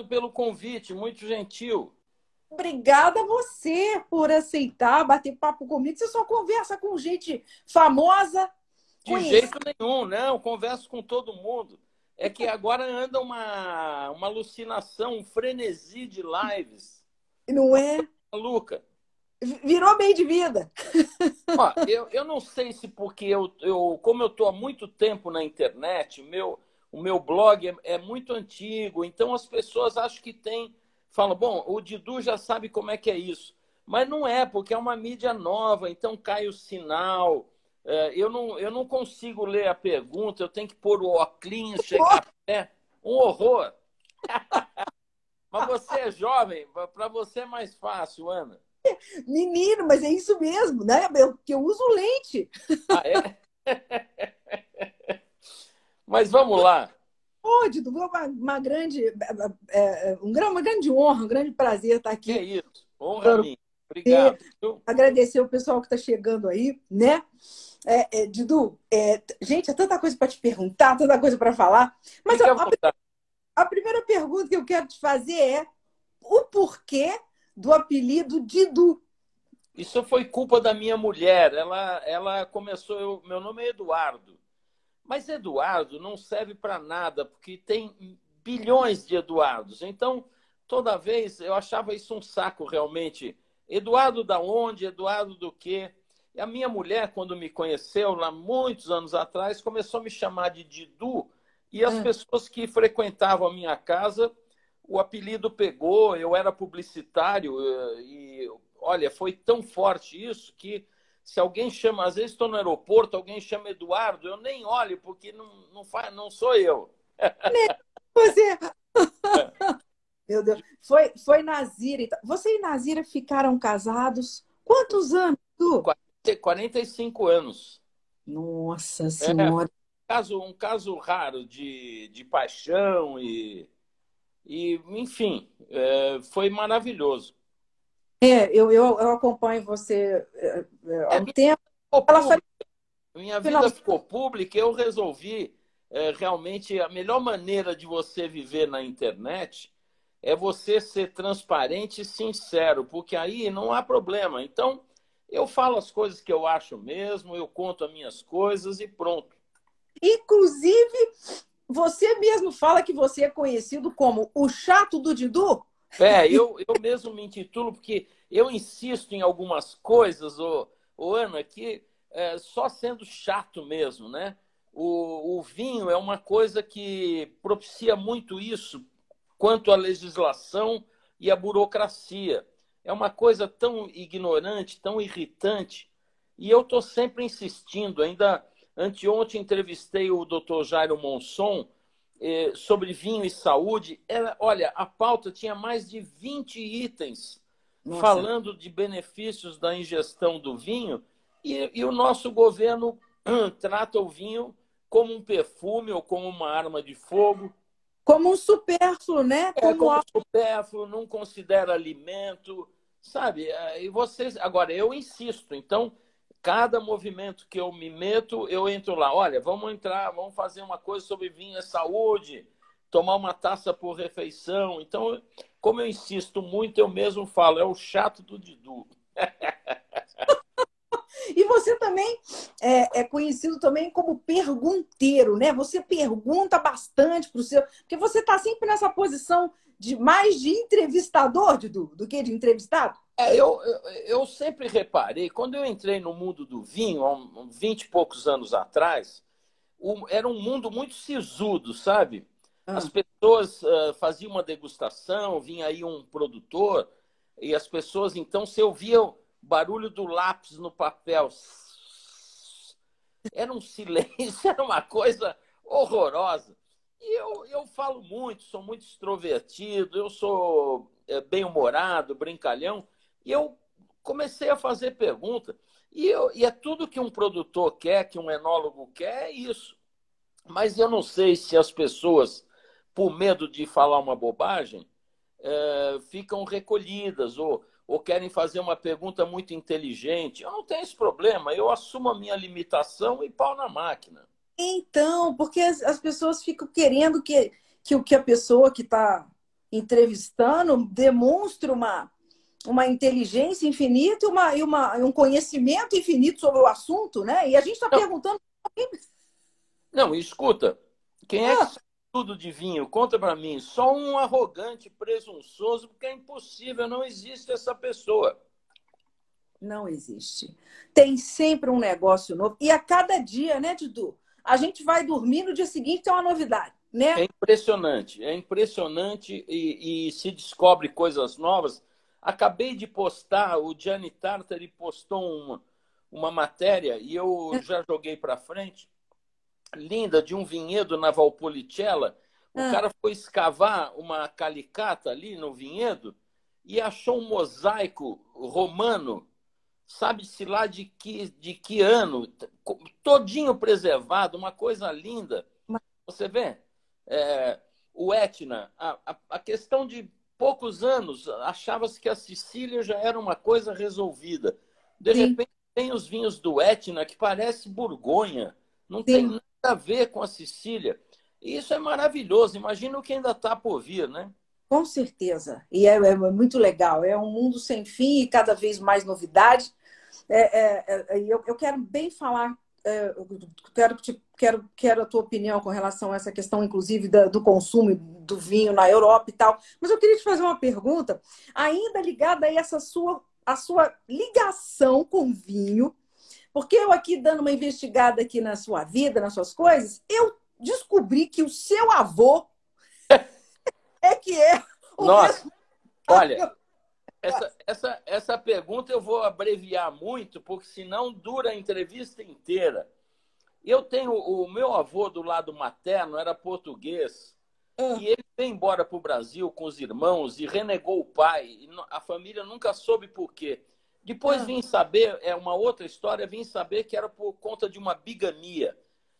obrigado pelo convite, muito gentil. Obrigada a você por aceitar bater papo comigo. Você só conversa com gente famosa. De jeito nenhum, não. Converso com todo mundo. É que agora anda uma, uma alucinação, um frenesi de lives. Não é? Maluca. Virou bem de vida. Ó, eu, eu não sei se porque eu, eu como eu estou há muito tempo na internet, meu, o meu blog é, é muito antigo, então as pessoas acham que tem falam, bom, o Didu já sabe como é que é isso. Mas não é, porque é uma mídia nova, então cai o sinal. É, eu, não, eu não consigo ler a pergunta, eu tenho que pôr o óculos, chegar pé. Um horror. mas você é jovem, para você é mais fácil, Ana. Menino, mas é isso mesmo, né? Eu, que eu uso lente. Ah, é? mas vamos lá. Foi uma, uma grande, é, é uma grande honra, um grande prazer estar aqui. É isso, honra a mim. Obrigado. Agradecer o pessoal que está chegando aí, né? É, é, Didu, é, gente, é tanta coisa para te perguntar, tanta coisa para falar. Mas a, a, a, primeira pergunta que eu quero te fazer é o porquê do apelido Didu. Isso foi culpa da minha mulher. Ela, ela começou. Eu, meu nome é Eduardo. Mas Eduardo não serve para nada, porque tem bilhões de Eduardos. Então, toda vez eu achava isso um saco realmente. Eduardo da onde? Eduardo do quê? E a minha mulher, quando me conheceu, lá muitos anos atrás, começou a me chamar de Didu. E as é. pessoas que frequentavam a minha casa, o apelido pegou. Eu era publicitário eh, e, olha, foi tão forte isso que se alguém chama, às vezes estou no aeroporto, alguém chama Eduardo, eu nem olho, porque não, não, faz, não sou eu. Você. Meu Deus. Foi, foi Nazira. Então. Você e Nazira ficaram casados quantos anos? Tu? 45 anos. Nossa é, Senhora. É, um, caso, um caso raro de, de paixão e, e enfim, é, foi maravilhoso. É, eu, eu, eu acompanho você é, é há um é, tempo. Ela foi... Minha vida Final... ficou pública, eu resolvi é, realmente a melhor maneira de você viver na internet é você ser transparente e sincero, porque aí não há problema. Então, eu falo as coisas que eu acho mesmo, eu conto as minhas coisas e pronto. Inclusive, você mesmo fala que você é conhecido como o chato do Didu? É, eu, eu mesmo me intitulo porque eu insisto em algumas coisas, ô, ô Ana, que é, só sendo chato mesmo, né? O, o vinho é uma coisa que propicia muito isso quanto à legislação e à burocracia. É uma coisa tão ignorante, tão irritante. E eu estou sempre insistindo. Ainda anteontem entrevistei o Dr. Jairo Monson, eh, sobre vinho e saúde, ela, olha, a pauta tinha mais de 20 itens Nossa. falando de benefícios da ingestão do vinho, e, e o nosso governo trata o vinho como um perfume ou como uma arma de fogo. Como um supérfluo, né? É, como, como um supérfluo, não considera alimento, sabe? E vocês, agora eu insisto, então cada movimento que eu me meto, eu entro lá. Olha, vamos entrar, vamos fazer uma coisa sobre vinho e saúde, tomar uma taça por refeição. Então, como eu insisto muito, eu mesmo falo, é o chato do Didu. E você também é, é, conhecido também como pergunteiro, né? Você pergunta bastante para o seu. Porque você está sempre nessa posição de mais de entrevistador, Didu, do que de entrevistado. É, eu, eu, eu, sempre reparei, quando eu entrei no mundo do vinho, há uns 20 e poucos anos atrás, o, era um mundo muito sisudo, sabe? Ah. As pessoas uh, faziam uma degustação, vinha aí um produtor, e as pessoas, então, se ouviam barulho do lápis no papel. Era um silêncio, era uma coisa horrorosa. E eu, eu falo muito, sou muito extrovertido, eu sou é, bem-humorado, brincalhão. E eu comecei a fazer pergunta. E, eu, e é tudo que um produtor quer, que um enólogo quer, é isso. Mas eu não sei se as pessoas, por medo de falar uma bobagem, é, ficam recolhidas ou, ou querem fazer uma pergunta muito inteligente. Eu não tenho esse problema, eu assumo a minha limitação e pau na máquina. Então, porque as, as pessoas ficam querendo que, que que a pessoa que está entrevistando demonstra uma, uma inteligência infinita e, uma, e uma, um conhecimento infinito sobre o assunto, né? E a gente está perguntando. Não, escuta, quem é que ah. tudo de vinho? Conta para mim. Só um arrogante, presunçoso, porque é impossível, não existe essa pessoa. Não existe. Tem sempre um negócio novo. E a cada dia, né, Dudu? A gente vai dormir, no dia seguinte tem uma novidade, né? É impressionante, é impressionante e, e se descobre coisas novas. Acabei de postar, o Gianni Tartari postou uma, uma matéria e eu é. já joguei para frente, linda, de um vinhedo na Valpolicella. O ah. cara foi escavar uma calicata ali no vinhedo e achou um mosaico romano sabe-se lá de que, de que ano, todinho preservado, uma coisa linda. Você vê, é, o Etna, a, a, a, questão de poucos anos, achava-se que a Sicília já era uma coisa resolvida. De Sim. repente, tem os vinhos do Etna que parece Borgonha, não Sim. tem nada a ver com a Sicília. E isso é maravilhoso, imagina o que ainda está por vir, né? Com certeza. E é, é, muito legal. É um mundo sem fim e cada vez mais novidades. É, é, é, eu, eu, quero bem falar, é, quero, quero, quero a tua opinião com relação a essa questão, inclusive, da, do consumo do vinho na Europa e tal. Mas eu queria te fazer uma pergunta, ainda ligada a essa sua, a sua ligação com vinho, porque eu aqui dando uma investigada aqui na sua vida, nas suas coisas, eu descobri que o seu avô é que é o Nossa, mesmo... olha, essa, essa, essa pergunta eu vou abreviar muito, porque senão dura a entrevista inteira. Eu tenho o meu avô do lado materno era português ah. e ele veio embora para o Brasil com os irmãos e renegou o pai. a família nunca soube por quê. Depois ah. vim saber, é uma outra história, vim saber que era por conta de uma bigamia.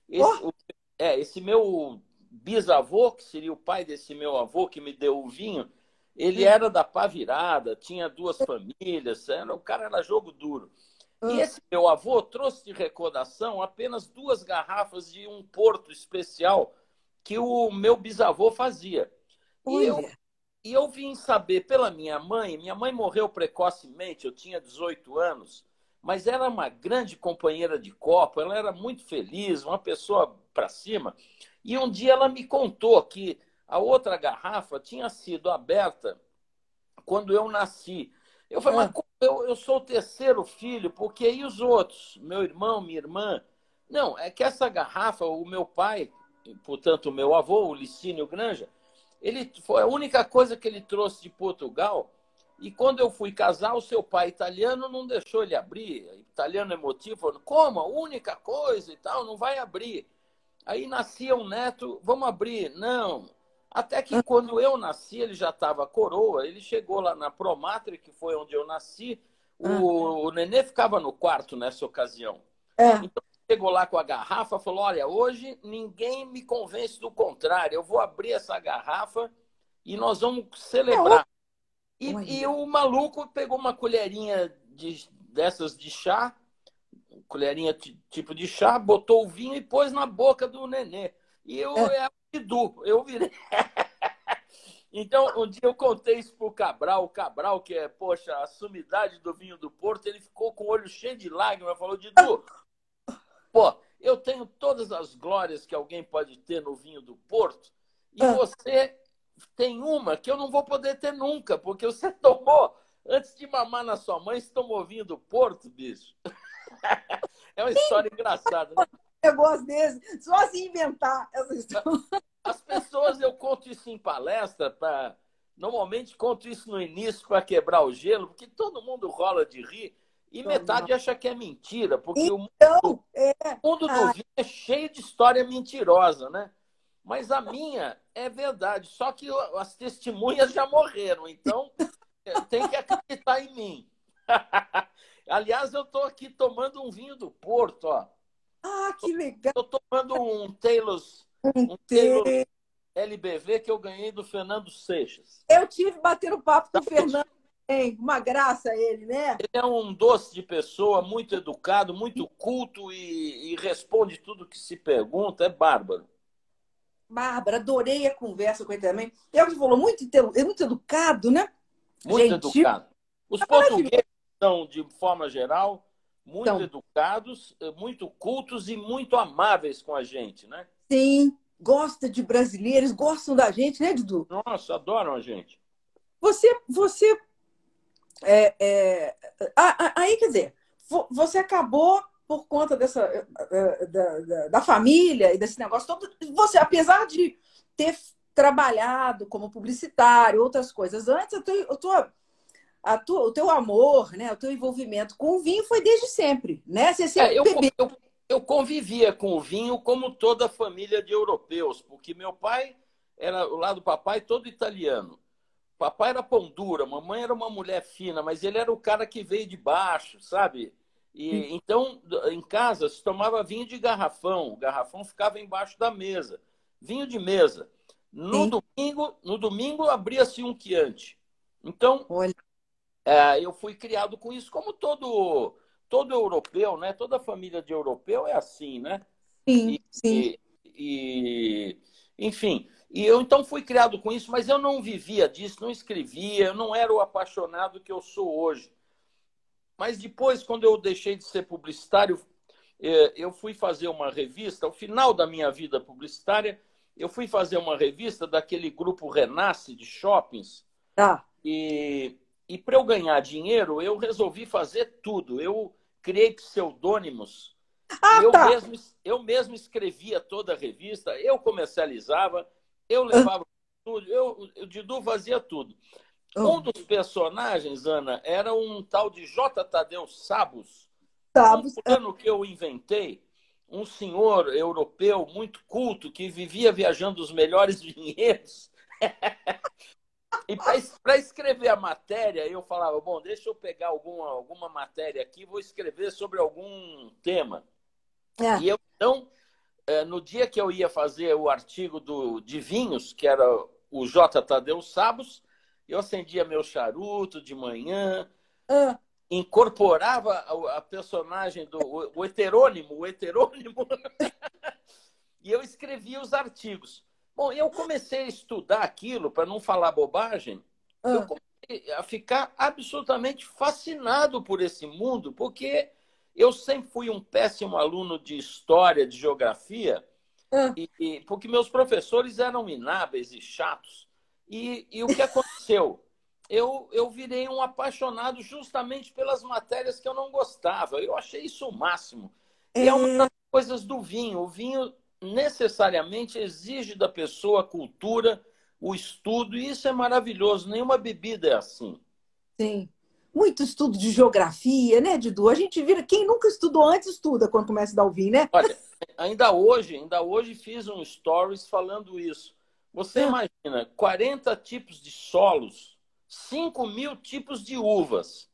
Esse, oh. o, é, esse meu bisavô, que seria o pai desse meu avô que me deu o vinho, ele era da pá virada, tinha duas famílias, era, o cara era jogo duro. E esse meu avô trouxe de recordação apenas duas garrafas de um porto especial que o meu bisavô fazia. E eu, e eu vim saber pela minha mãe, minha mãe morreu precocemente, eu tinha 18 anos, mas era uma grande companheira de copo, ela era muito feliz, uma pessoa para cima. E um dia ela me contou que a outra garrafa tinha sido aberta quando eu nasci. Eu falei, mas eu, eu sou o terceiro filho, porque e os outros? Meu irmão, minha irmã? Não, é que essa garrafa, o meu pai, portanto, o meu avô, o Licínio Granja, ele foi a única coisa que ele trouxe de Portugal. E quando eu fui casar, o seu pai italiano não deixou ele abrir. Italiano emotivo, como? A única coisa e tal, não vai abrir. Aí nascia um neto, vamos abrir. Não, até que quando eu nasci, ele já estava coroa, ele chegou lá na Promatre, que foi onde eu nasci, o, ah. o nenê ficava no quarto nessa ocasião. É. Então chegou lá com a garrafa, falou: Olha, hoje ninguém me convence do contrário, eu vou abrir essa garrafa e nós vamos celebrar. E, e o maluco pegou uma colherinha de, dessas de chá, colherinha tipo de chá, botou o vinho e pôs na boca do nenê. E eu, é. Edu, eu virei. então, um dia eu contei isso pro Cabral, o Cabral, que é, poxa, a sumidade do vinho do Porto, ele ficou com o olho cheio de lágrimas, falou, Didu, pô, eu tenho todas as glórias que alguém pode ter no vinho do Porto, e ah. você tem uma que eu não vou poder ter nunca, porque você tomou, antes de mamar na sua mãe, você tomou vinho do Porto, bicho. é uma história engraçada, né? Negócio desse, só se inventar essa história. As pessoas, eu conto isso em palestra, pra, normalmente conto isso no início para quebrar o gelo, porque todo mundo rola de rir e metade acha que é mentira, porque então, o mundo, é... o mundo do ah. vinho é cheio de história mentirosa, né? Mas a minha é verdade, só que as testemunhas já morreram, então é, tem que acreditar em mim. Aliás, eu estou aqui tomando um vinho do Porto, ó. Ah, que legal! Estou tomando um Taylor's, um, um Taylor LBV que eu ganhei do Fernando Seixas. Eu tive bater o papo com o Fernando. Hein? Uma graça ele, né? Ele é um doce de pessoa, muito educado, muito culto e, e responde tudo que se pergunta. É bárbaro. Bárbara, adorei a conversa com ele também. É o que falou, muito, é muito educado, né? Muito Gentil. educado. Os portugueses são, de forma geral, muito então, educados, eh, muito cultos e muito amáveis com a gente, né? Sim, gosta de brasileiros, gostam da gente, né, Dudu? Nossa, adoram a gente. Você, você, é, é, aí quer dizer, você acabou por conta dessa eh, eh, da, da, da, família e desse negócio todo, você, apesar de ter trabalhado como publicitário, outras coisas antes, eu tô, eu tô tua, o teu amor, né, o teu envolvimento com o vinho foi desde sempre, né? Você sempre é, eu, eu, eu, convivia com o vinho como toda a família de europeus, porque meu pai era o lado do papai todo italiano. Papai era pão dura, mamãe era uma mulher fina, mas ele era o cara que veio de baixo, sabe? E então em casa se tomava vinho de garrafão, o garrafão ficava embaixo da mesa, vinho de mesa. No Sim. domingo, no domingo abria-se um quiante. Então, Olha é, eu fui criado com isso, como todo todo europeu, né? Toda família de europeu é assim, né? Sim, e, sim. E, e, enfim, e eu então fui criado com isso, mas eu não vivia disso, não escrevia, eu não era o apaixonado que eu sou hoje. Mas depois, quando eu deixei de ser publicitário, é, eu fui fazer uma revista, ao final da minha vida publicitária, eu fui fazer uma revista daquele grupo Renasce de shoppings. Ah. E e para eu ganhar dinheiro, eu resolvi fazer tudo. Eu criei pseudônimos. Ah, eu, tá. mesmo, eu mesmo escrevia toda a revista, eu comercializava, eu levava tudo, eu, o Didu fazia tudo. Oh. Um dos personagens, Ana, era um tal de J. Tadeu Sabos. Sabos. Um plano que eu inventei, um senhor europeu muito culto que vivia viajando os melhores vinhedos. E para escrever a matéria, eu falava, bom, deixa eu pegar alguma, alguma matéria aqui, vou escrever sobre algum tema. É. E eu, então, é, no dia que eu ia fazer o artigo do, de vinhos, que era o J. Tadeu Sabos, eu acendia meu charuto de manhã, é. incorporava a, a, personagem do o, o heterônimo, o heterônimo, e eu escrevia os artigos. Bom, eu comecei a estudar aquilo, para não falar bobagem, ah. eu comecei a ficar absolutamente fascinado por esse mundo, porque eu sempre fui um péssimo aluno de história, de geografia, ah. e, e, porque meus professores eram inábeis e chatos. E, e o que aconteceu? eu, eu virei um apaixonado justamente pelas matérias que eu não gostava. Eu achei isso o máximo. E é uma é. das coisas do vinho. O vinho necessariamente exige da pessoa a cultura, o estudo, e isso é maravilhoso. Nenhuma bebida é assim. Sim. Muito estudo de geografia, né, Didu? A gente vira. Quem nunca estudou antes estuda quando começa a dar o vinho, né? Olha, ainda hoje, ainda hoje fiz um stories falando isso. Você é. imagina 40 tipos de solos, 5 mil tipos de uvas.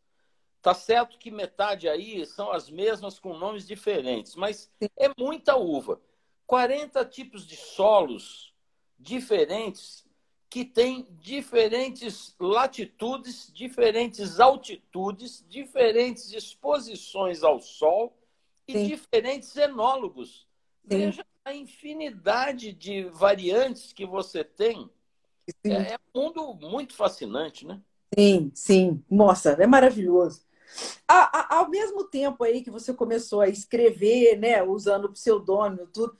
Tá certo que metade aí são as mesmas com nomes diferentes, mas é muita uva. 40 tipos de solos diferentes que têm diferentes latitudes, diferentes altitudes, diferentes exposições ao sol e Sim. diferentes enólogos. Sim. Veja a infinidade de variantes que você tem. É, é um mundo muito fascinante, né? Sim, sim. Nossa, é maravilhoso. A, a, ao mesmo tempo aí que você começou a escrever, né, usando pseudônimo, tudo,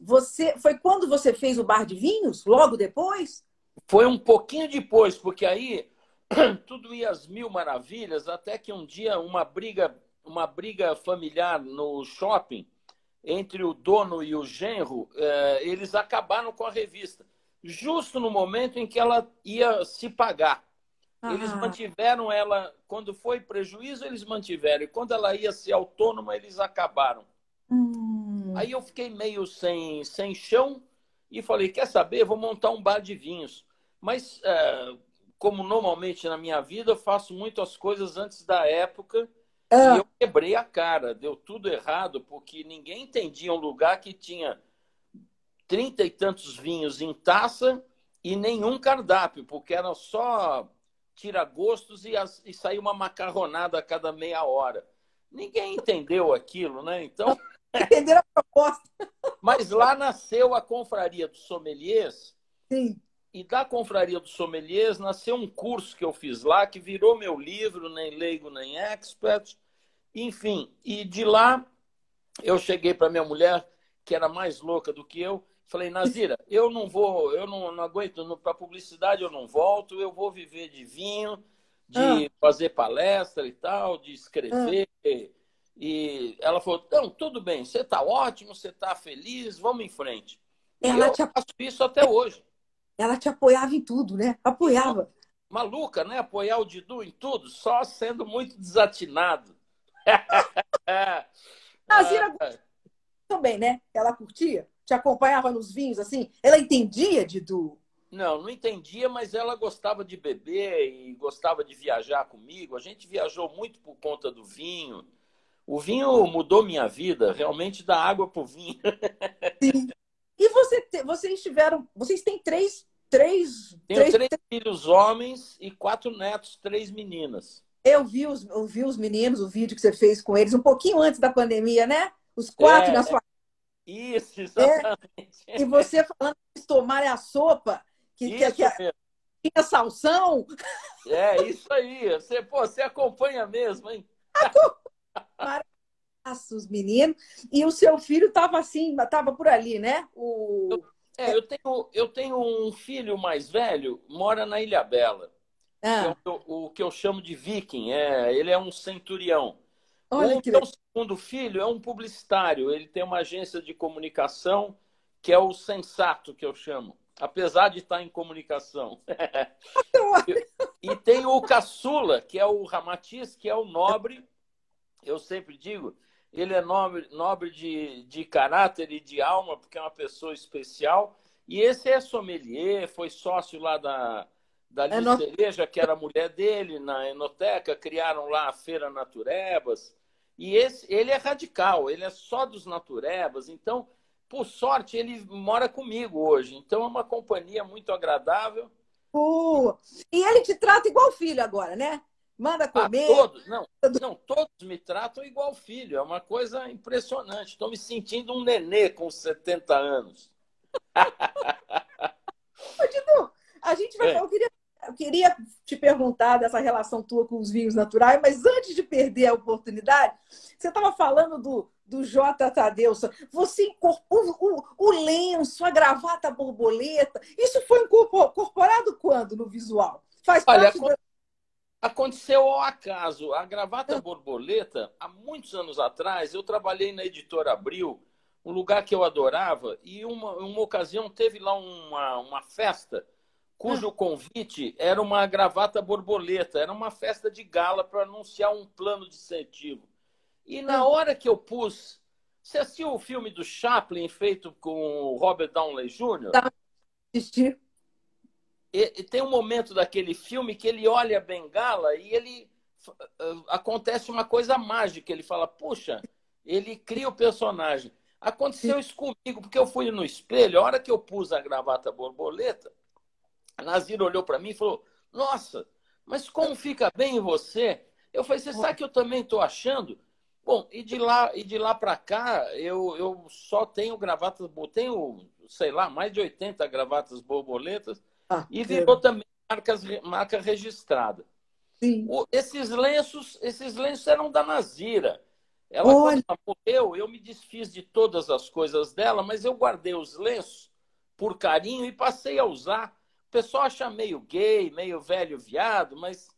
você foi quando você fez o bar de vinhos? Logo depois? Foi um pouquinho depois, porque aí tudo ia às mil maravilhas, até que um dia uma briga, uma briga familiar no shopping entre o dono e o genro, eh, eles acabaram com a revista, justo no momento em que ela ia se pagar. Ah. Eles mantiveram ela, quando foi prejuízo, eles mantiveram, e quando ela ia ser autônoma, eles acabaram. Hum. Aí eu fiquei meio sem, sem chão e falei: quer saber? Vou montar um bar de vinhos. Mas, é, como normalmente na minha vida, eu faço muitas coisas antes da época. É. E eu quebrei a cara, deu tudo errado, porque ninguém entendia um lugar que tinha trinta e tantos vinhos em taça e nenhum cardápio, porque era só tira-gostos e, e saía uma macarronada a cada meia hora. Ninguém entendeu aquilo, né? Então. Entenderam a proposta. Mas lá nasceu a confraria dos sommeliers. Sim. E da confraria dos sommeliers nasceu um curso que eu fiz lá, que virou meu livro, nem leigo, nem expert. Enfim, e de lá eu cheguei para minha mulher, que era mais louca do que eu, falei, Nazira, eu não vou, eu não, não aguento, para publicidade eu não volto, eu vou viver de vinho, de ah. fazer palestra e tal, de escrever. Ah. E ela falou, não, tudo bem, você está ótimo, você está feliz, vamos em frente. Ela e eu te... faço isso até hoje. Ela te apoiava em tudo, né? Apoiava. Maluca, né? Apoiar o Didu em tudo, só sendo muito desatinado. Nazira ah, também, né? Ela curtia? Te acompanhava nos vinhos, assim? Ela entendia, Didu? Não, não entendia, mas ela gostava de beber e gostava de viajar comigo. A gente viajou muito por conta do vinho. O vinho mudou minha vida, realmente da água para o vinho. Sim. E você vocês tiveram. Vocês têm três. Três, Tenho três, três filhos homens e quatro netos, três meninas. Eu vi, os, eu vi os meninos, o vídeo que você fez com eles um pouquinho antes da pandemia, né? Os quatro é, na sua. Isso, exatamente. É. E você falando que tomarem a sopa, que, isso que, que tinha salsão. É, isso aí. Você, pô, você acompanha mesmo, hein? Os meninos. E o seu filho estava assim, estava por ali, né? O... É, eu tenho, eu tenho um filho mais velho, mora na Ilha Bela. Ah. Que é o, o, que eu chamo de viking. É, ele é um centurião. Olha o que meu segundo filho é um publicitário. Ele tem uma agência de comunicação que é o sensato, que eu chamo. Apesar de estar em comunicação. e tem o caçula, que é o Ramatiz, que é o nobre. Eu sempre digo, ele é nobre, nobre de, de caráter e de alma, porque é uma pessoa especial. E esse é sommelier, foi sócio lá da, da é Cereja, que era a mulher dele, na Enoteca, criaram lá a Feira Naturebas. E esse, ele é radical, ele é só dos Naturebas. Então, por sorte, ele mora comigo hoje. Então, é uma companhia muito agradável. Uh, e ele te trata igual filho agora, né? Manda ah, comer. Ah, todos, não, não, todos me tratam igual filho. É uma coisa impressionante. Estou me sentindo um nenê com 70 anos. Ô, Didu, a gente vai é. eu, queria, eu queria te perguntar dessa relação tua com os vinhos naturais, mas antes de perder a oportunidade, você estava falando do, do J. Tadeu. Você incorporou o, o, lenço, a gravata borboleta. Isso foi incorporado quando no visual? Faz Olha, parte da Aconteceu ao acaso. A gravata borboleta, há muitos anos atrás, eu trabalhei na editora Abril, um lugar que eu adorava, e uma, uma ocasião teve lá uma, uma festa cujo ah. convite era uma gravata borboleta, era uma festa de gala para anunciar um plano de incentivo. E na ah. hora que eu pus. Você assistiu o filme do Chaplin feito com o Robert Downey Jr.? Tá. Assisti. E, tem um momento daquele filme que ele olha a bengala e ele acontece uma coisa mágica. Ele fala, puxa, ele cria o personagem. Aconteceu Sim. isso comigo, porque eu fui no espelho, a hora que eu pus a gravata borboleta, a Nazira olhou para mim e falou: Nossa, mas como fica bem em você? Eu falei: Você sabe que eu também estou achando? Bom, e de lá e de lá para cá, eu, eu só tenho gravatas, tenho, sei lá, mais de 80 gravatas borboletas ah, e virou é. também marcas, marca registrada. Sim. O, esses lenços, esses lenços eram da Nazira. Ela, Olha. quando morreu, eu me desfiz de todas as coisas dela, mas eu guardei os lenços por carinho e passei a usar. O pessoal acha meio gay, meio velho viado, mas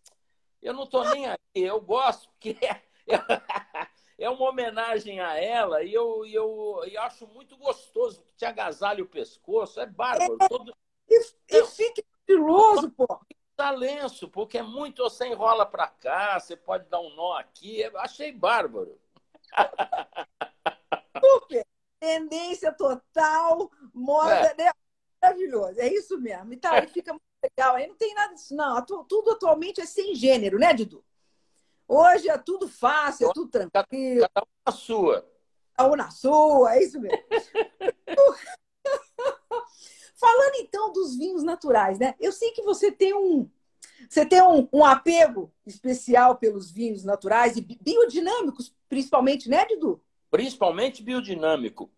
eu não tô nem aí. Eu gosto, porque é, é uma homenagem a ela e eu, eu, eu acho muito gostoso que te agasalha o pescoço. É bárbaro. É. Todo, e, e fique estiloso, pô. Dá lenço, porque é muito. Você enrola para cá, você pode dar um nó aqui. Eu achei bárbaro. Super! Tendência total, moda, é. né? Maravilhoso, é isso mesmo. E tá, aí fica muito legal. Aí não tem nada disso, não. Tudo atualmente é sem gênero, né, Didu? Hoje é tudo fácil, é tudo tranquilo. Cada um na sua. Cada um na sua, é isso mesmo. Falando então dos vinhos naturais, né? Eu sei que você tem um, você tem um, um, apego especial pelos vinhos naturais e biodinâmicos, principalmente, né, Dudu? Principalmente biodinâmico.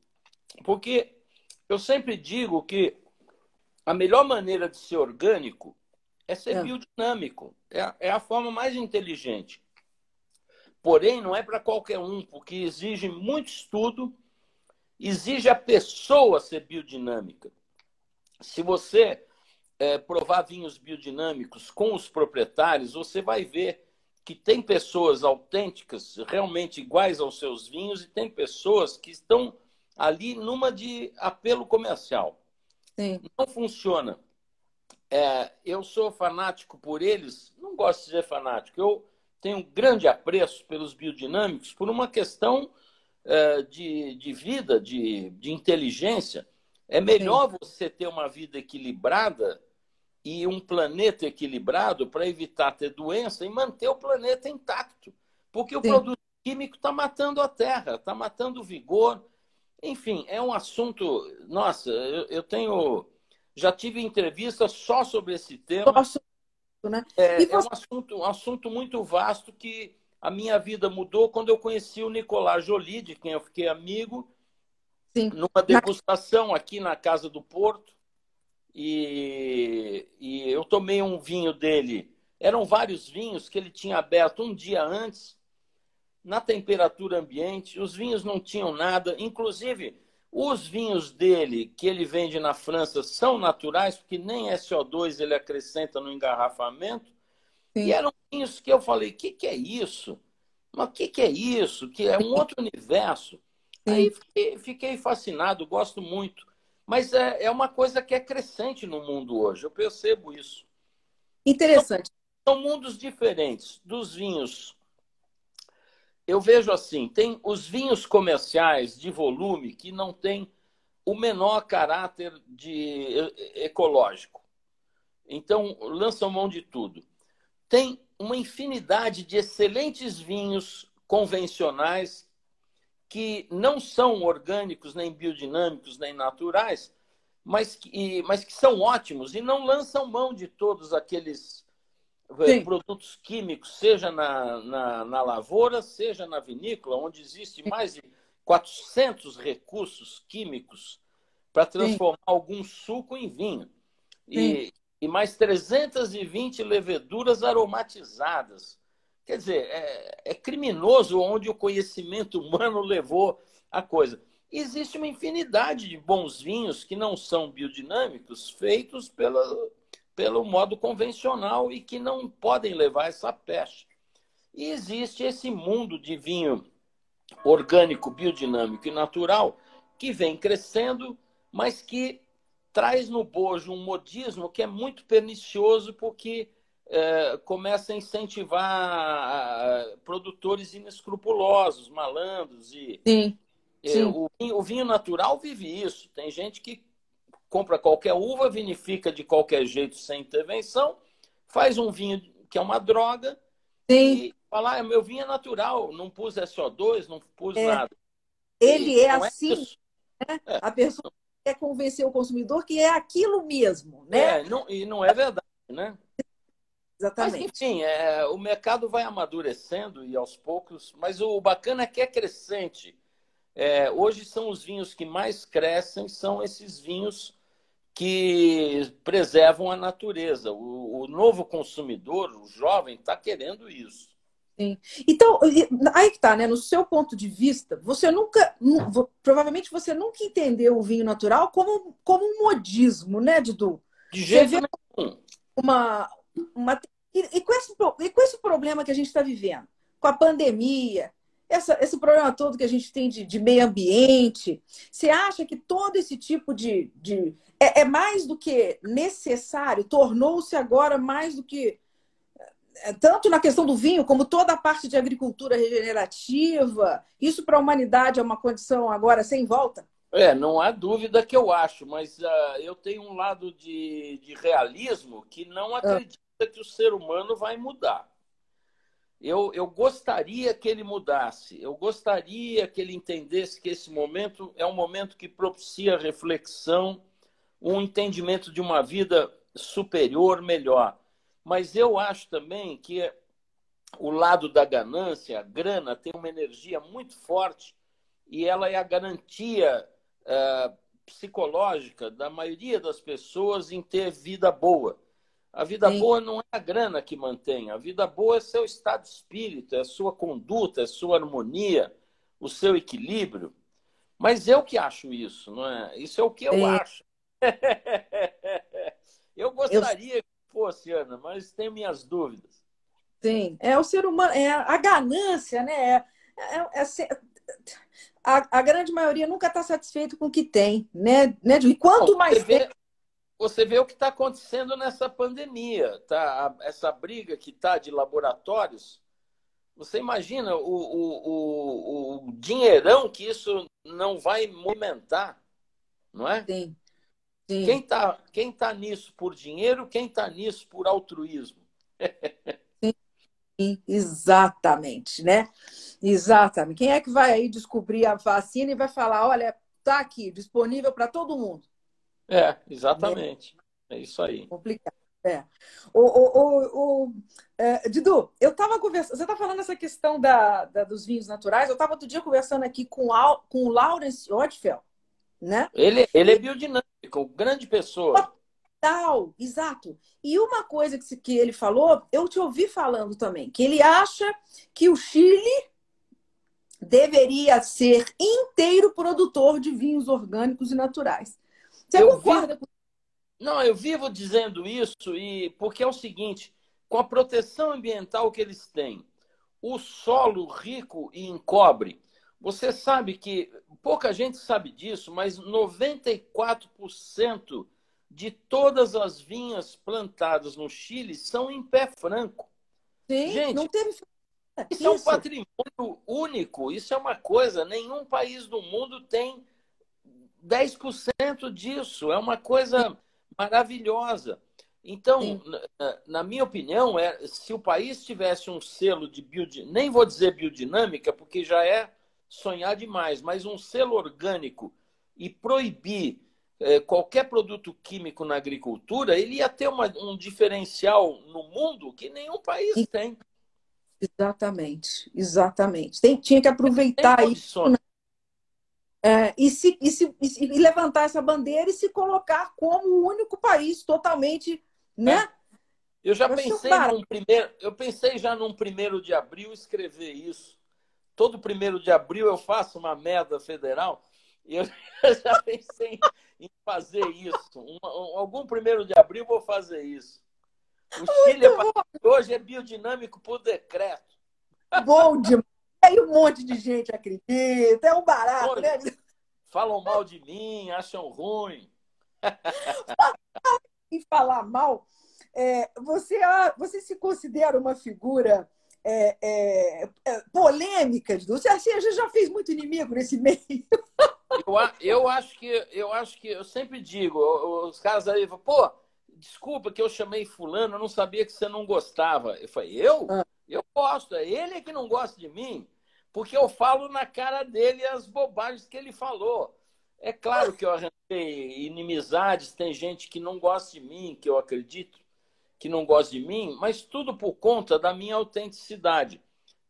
Porque eu sempre digo que a melhor maneira de ser orgânico é ser é. biodinâmico. É a, é a forma mais inteligente. Porém, não é para qualquer um, porque exige muito estudo, exige a pessoa ser biodinâmica. Se você é, provar vinhos biodinâmicos com os proprietários, você vai ver que tem pessoas autênticas, realmente iguais aos seus vinhos, e tem pessoas que estão ali numa de apelo comercial. Sim. Não funciona. É, eu sou fanático por eles, não gosto de ser fanático, eu tenho um grande apreço pelos biodinâmicos por uma questão é, de, de vida, de, de inteligência. É melhor Sim. você ter uma vida equilibrada e um planeta equilibrado para evitar ter doença e manter o planeta intacto. Porque o Sim. produto químico está matando a terra, está matando o vigor. Enfim, é um assunto. Nossa, eu, eu tenho. Já tive entrevista só sobre esse tema. Nossa, né? É, você... é um, assunto, um assunto muito vasto que a minha vida mudou quando eu conheci o Nicolás Jolie, de quem eu fiquei amigo, Sim. numa degustação aqui na Casa do Porto. E, e eu tomei um vinho dele. Eram vários vinhos que ele tinha aberto um dia antes, na temperatura ambiente. Os vinhos não tinham nada. Inclusive, os vinhos dele, que ele vende na França, são naturais, porque nem SO2 ele acrescenta no engarrafamento. Sim. E eram vinhos que eu falei: o que, que é isso? Mas o que, que é isso? Que é um outro universo. Aí fiquei, fiquei, fascinado, gosto muito. Mas é, é uma coisa que é crescente no mundo hoje, eu percebo isso. Interessante. São, são mundos diferentes dos vinhos eu vejo assim: tem os vinhos comerciais de volume que não têm o menor caráter de ecológico. Então, lançam mão de tudo. Tem uma infinidade de excelentes vinhos convencionais que não são orgânicos, nem biodinâmicos, nem naturais, mas que, mas que são ótimos e não lançam mão de todos aqueles é, Sim. produtos químicos, seja na, na, na, lavoura, seja na vinícola, onde existe mais de 400 recursos químicos para transformar Sim. algum suco em vinho. E, e, mais 320 leveduras aromatizadas. Quer dizer, é, é criminoso onde o conhecimento humano levou a coisa. Existe uma infinidade de bons vinhos que não são biodinâmicos, feitos pela, pelo modo convencional e que não podem levar essa peste. E existe esse mundo de vinho orgânico, biodinâmico e natural que vem crescendo, mas que traz no bojo um modismo que é muito pernicioso porque é, começa a incentivar produtores inescrupulosos, malandros e Sim. É, Sim. O, o vinho natural vive isso. Tem gente que compra qualquer uva, vinifica de qualquer jeito, sem intervenção, faz um vinho que é uma droga Sim. e fala, ah, meu vinho é natural, não pus SO2, não pus é. nada. Ele e é, é assim, é né? é. a pessoa quer convencer o consumidor que é aquilo mesmo, né? É, não, e não é verdade, né? Exatamente. Mas, enfim, é, o mercado vai amadurecendo e aos poucos, mas o bacana é que é crescente. É, hoje são os vinhos que mais crescem, são esses vinhos que preservam a natureza. O, o novo consumidor, o jovem, está querendo isso. Sim. Então, aí que tá, né? No seu ponto de vista, você nunca, provavelmente você nunca entendeu o vinho natural como, como um modismo, né, Didu? De jeito nenhum. Uma, uma, e, e, com esse, e com esse problema que a gente está vivendo, com a pandemia, essa, esse problema todo que a gente tem de, de meio ambiente, você acha que todo esse tipo de. de é, é mais do que necessário, tornou-se agora mais do que. É, tanto na questão do vinho, como toda a parte de agricultura regenerativa, isso para a humanidade é uma condição agora sem volta? É, não há dúvida que eu acho, mas uh, eu tenho um lado de, de realismo que não ah. Acredita que o ser humano vai mudar. Eu, eu gostaria que ele mudasse, eu gostaria que ele entendesse que esse momento é um momento que propicia reflexão, um entendimento de uma vida superior, melhor. Mas eu acho também que o lado da ganância, a grana, tem uma energia muito forte e ela é a garantia uh, psicológica da maioria das pessoas em ter vida boa. A vida Sim. boa não é a grana que mantém, a vida boa é seu estado de espírito, é a sua conduta, é a sua harmonia, o seu equilíbrio. Mas eu que acho isso, não é? Isso é o que eu é. acho. eu gostaria eu... que fosse, Ana, mas tenho minhas dúvidas. Sim, é o ser humano, é a ganância, né? É, é, é a, a, grande maioria nunca está satisfeito com o que tem, né? né? E quanto mais tem, você vê o que está acontecendo nessa pandemia, tá? Essa briga que está de laboratórios. Você imagina o, o, o, o, dinheirão que isso não vai movimentar, não é? Sim. Sim. Quem está quem tá nisso por dinheiro, quem está nisso por altruísmo? Sim, exatamente, né? Exatamente. Quem é que vai aí descobrir a vacina e vai falar, olha, está aqui, disponível para todo mundo? É, exatamente. É isso aí. Complicado. É. O, o, o, é, Didu, eu estava conversando. Você está falando essa questão da, da, dos vinhos naturais. Eu estava outro dia conversando aqui com, Al, com o Lawrence Ottfeld, né? Ele, ele é biodinâmico, grande pessoa. Total, exato. E uma coisa que, que ele falou, eu te ouvi falando também, que ele acha que o Chile deveria ser inteiro produtor de vinhos orgânicos e naturais. Você eu concorda Não, eu vivo dizendo isso e porque é o seguinte, com a proteção ambiental que eles têm, o solo rico em cobre, você sabe que pouca gente sabe disso, mas 94% de todas as vinhas plantadas no Chile são em pé franco. Sim, gente, não teve isso, isso é um patrimônio único, isso é uma coisa, nenhum país do mundo tem 10% disso. É uma coisa maravilhosa. Então, na, na, minha opinião, é, se o país tivesse um selo de biodinâmica, nem vou dizer biodinâmica, porque já é sonhar demais, mas um selo orgânico e proibir é, qualquer produto químico na agricultura, ele ia ter uma, um diferencial no mundo que nenhum país tem. Exatamente, exatamente. Tem, tinha que aproveitar isso. Né? É, e, se, e, se, e, levantar essa bandeira e se colocar como o único país totalmente, né? É. Eu já pensei num primeiro, eu pensei já num primeiro de abril escrever isso. Todo primeiro de abril eu faço uma merda federal. E eu já pensei em fazer isso. Um, algum primeiro de abril vou fazer isso. O Chile hoje é biodinâmico por decreto. Bom demais. Aí um monte de gente acredita, é um barato, né? Falam mal de mim, acham ruim. em falar mal, é, você, você se considera uma figura é, é, é polêmica, Você, você já fez muito inimigo nesse meio? Eu, eu, acho que eu acho que eu sempre digo, os caras aí falam, pô, desculpa que eu chamei fulano, eu não sabia que você não gostava. Eu falei, eu? Ah. Eu gosto, é ele que não gosta de mim porque eu falo na cara dele as bobagens que ele falou. É claro que eu arranjei inimizades, tem gente que não gosta de mim, que eu acredito que não gosta de mim, mas tudo por conta da minha autenticidade.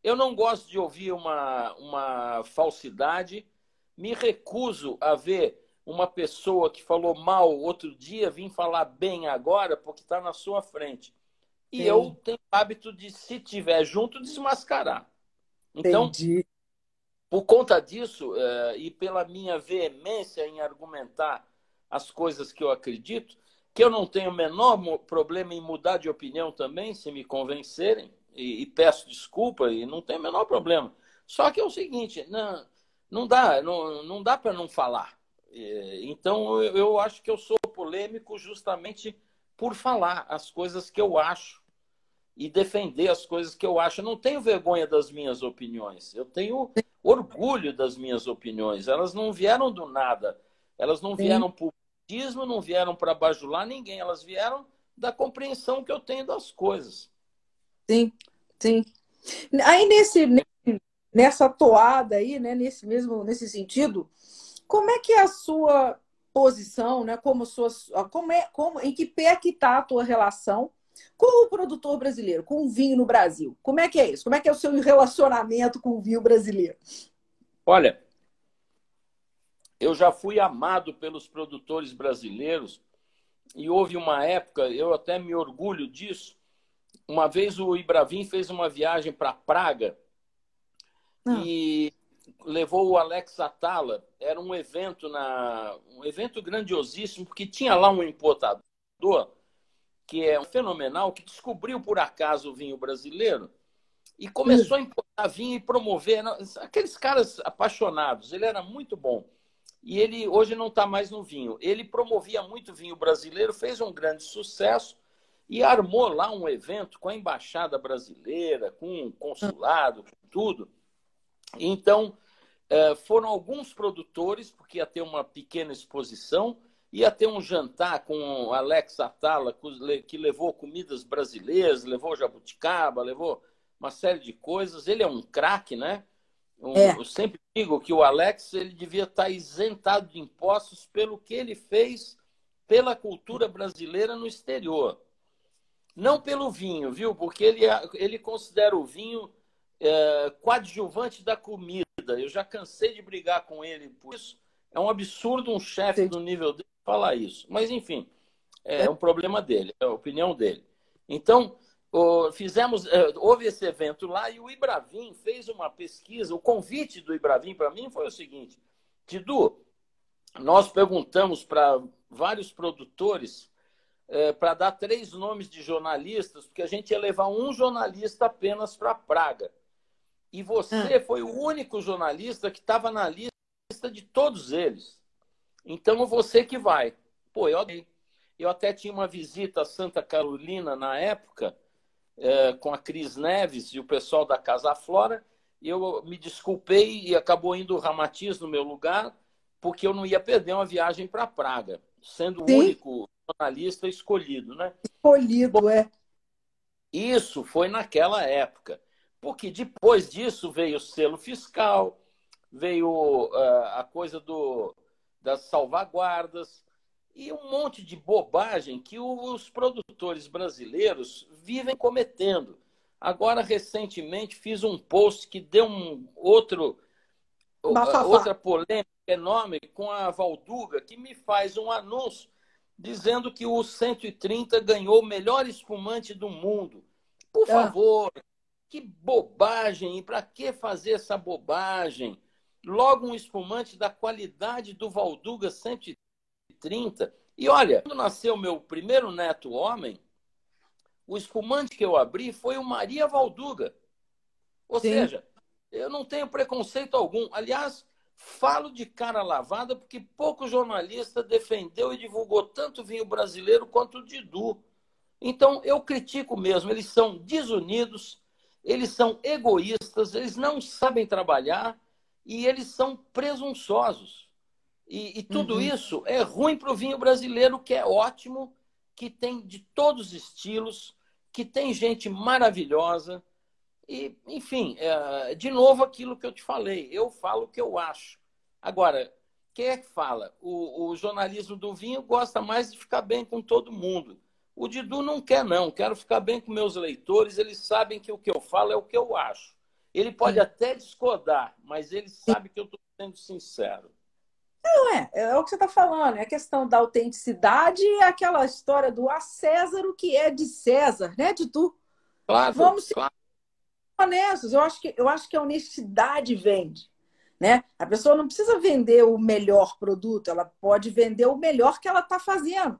Eu não gosto de ouvir uma, uma falsidade, me recuso a ver uma pessoa que falou mal outro dia vir falar bem agora porque está na sua frente. E eu tenho o hábito de, se tiver junto, desmascarar. Então, Entendi. por conta disso é, e pela minha veemência em argumentar as coisas que eu acredito, que eu não tenho o menor problema em mudar de opinião também, se me convencerem, e, e peço desculpa, e não tem o menor problema. Só que é o seguinte, não, não dá, não, não dá para não falar. É, então, eu, eu acho que eu sou polêmico justamente por falar as coisas que eu acho e defender as coisas que eu acho. Eu não tenho vergonha das minhas opiniões. Eu tenho orgulho das minhas opiniões. Elas não vieram do nada. Elas não vieram Sim. por budismo, não vieram para bajular ninguém. Elas vieram da compreensão que eu tenho das coisas. Sim, sim. Aí nesse, nessa toada aí, né, nesse mesmo nesse sentido, como é que é a sua posição, né, como sua, como é, como em que pé que está a tua relação com o produtor brasileiro, com o vinho no Brasil. Como é que é isso? Como é que é o seu relacionamento com o vinho brasileiro? Olha, eu já fui amado pelos produtores brasileiros e houve uma época, eu até me orgulho disso. Uma vez o Ibravin fez uma viagem para Praga ah. e levou o Alex Atala. Era um evento na um evento grandiosíssimo porque tinha lá um importador que é um fenomenal que descobriu por acaso o vinho brasileiro e começou a importar vinho e promover aqueles caras apaixonados. Ele era muito bom e ele hoje não está mais no vinho. Ele promovia muito vinho brasileiro, fez um grande sucesso e armou lá um evento com a embaixada brasileira, com o consulado, com tudo. Então é, foram alguns produtores, porque ia ter uma pequena exposição, ia ter um jantar com Alex Atala, que levou comidas brasileiras, levou jabuticaba, levou uma série de coisas. Ele é um craque, né? Um, é. Eu sempre digo que o Alex ele devia estar isentado de impostos pelo que ele fez pela cultura brasileira no exterior. Não pelo vinho, viu? Porque ele, ele considera o vinho é, coadjuvante da comida. Eu já cansei de brigar com ele por isso. É um absurdo um chefe do nível dele falar isso. Mas, enfim, é, é um problema dele, é a opinião dele. Então, fizemos, é, houve esse evento lá e o Ibravim fez uma pesquisa. O convite do Ibravim para mim foi o seguinte: Tidu, nós perguntamos para vários produtores é, para dar três nomes de jornalistas, porque a gente ia levar um jornalista apenas para Praga. E você ah. foi o único jornalista que estava na lista de todos eles. Então você que vai. Pô, eu, eu até tinha uma visita a Santa Carolina na época é, com a Cris Neves e o pessoal da Casa Flora. E eu me desculpei e acabou indo o Ramatiz no meu lugar, porque eu não ia perder uma viagem para Praga, sendo Sim. o único jornalista escolhido, né? Escolhido, Bom, é. Isso foi naquela época, porque depois disso veio o selo fiscal, veio uh, a coisa do, das salvaguardas, e um monte de bobagem que os produtores brasileiros vivem cometendo. Agora, recentemente, fiz um post que deu um outro, outra polêmica enorme com a Valduga, que me faz um anúncio dizendo que o 130 ganhou o melhor espumante do mundo. Por ah. favor, que bobagem! E para que fazer essa bobagem? Logo um espumante da qualidade do Valduga 130 30. E olha, quando nasceu meu primeiro neto homem, o espumante que eu abri foi o Maria Valduga. Ou Sim. seja, eu não tenho preconceito algum. Aliás, falo de cara lavada porque pouco jornalista defendeu e divulgou tanto vinho brasileiro quanto o Didu. Então, eu critico mesmo. Eles são desunidos, eles são egoístas, eles não sabem trabalhar e eles são presunçosos. E, e tudo uhum. isso é ruim para o vinho brasileiro, que é ótimo, que tem de todos os estilos, que tem gente maravilhosa. E, enfim, é, de novo aquilo que eu te falei, eu falo o que eu acho. Agora, quem é que fala? O, o, jornalismo do vinho gosta mais de ficar bem com todo mundo. O Didu não quer, não. Quero ficar bem com meus leitores, eles sabem que o que eu falo é o que eu acho. Ele pode até discordar, mas ele sabe que eu estou sendo sincero. Não é, é o que você está falando, é a questão da autenticidade e aquela história do a César o que é de César, né, de tu. Claro, Vamos ser claro. honestos, eu acho, que, eu acho que a honestidade vende. Né? A pessoa não precisa vender o melhor produto, ela pode vender o melhor que ela está fazendo.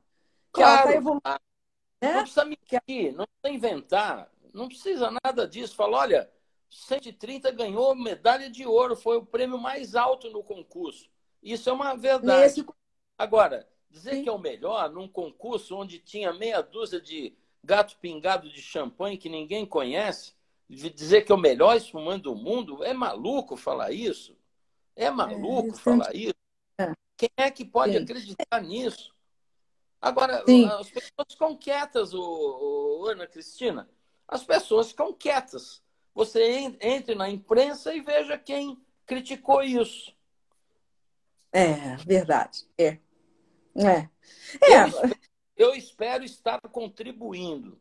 Que claro, ela está evoluindo. Né? Não precisa mentir, não precisa inventar, não precisa nada disso. Fala, olha, 130 ganhou medalha de ouro, foi o prêmio mais alto no concurso. Isso é uma verdade. Nesse... Agora, dizer Sim. que é o melhor num concurso onde tinha meia dúzia de gato pingado de champanhe que ninguém conhece, dizer que é o melhor espumante do mundo, é maluco falar isso? É maluco é, falar isso? É. Quem é que pode Sim. acreditar nisso? Agora, Sim. as pessoas ficam quietas, o, o, Ana Cristina. As pessoas ficam quietas. Você entre na imprensa e veja quem criticou isso. É, verdade. É. É. é. Eu, espero, eu espero estar contribuindo.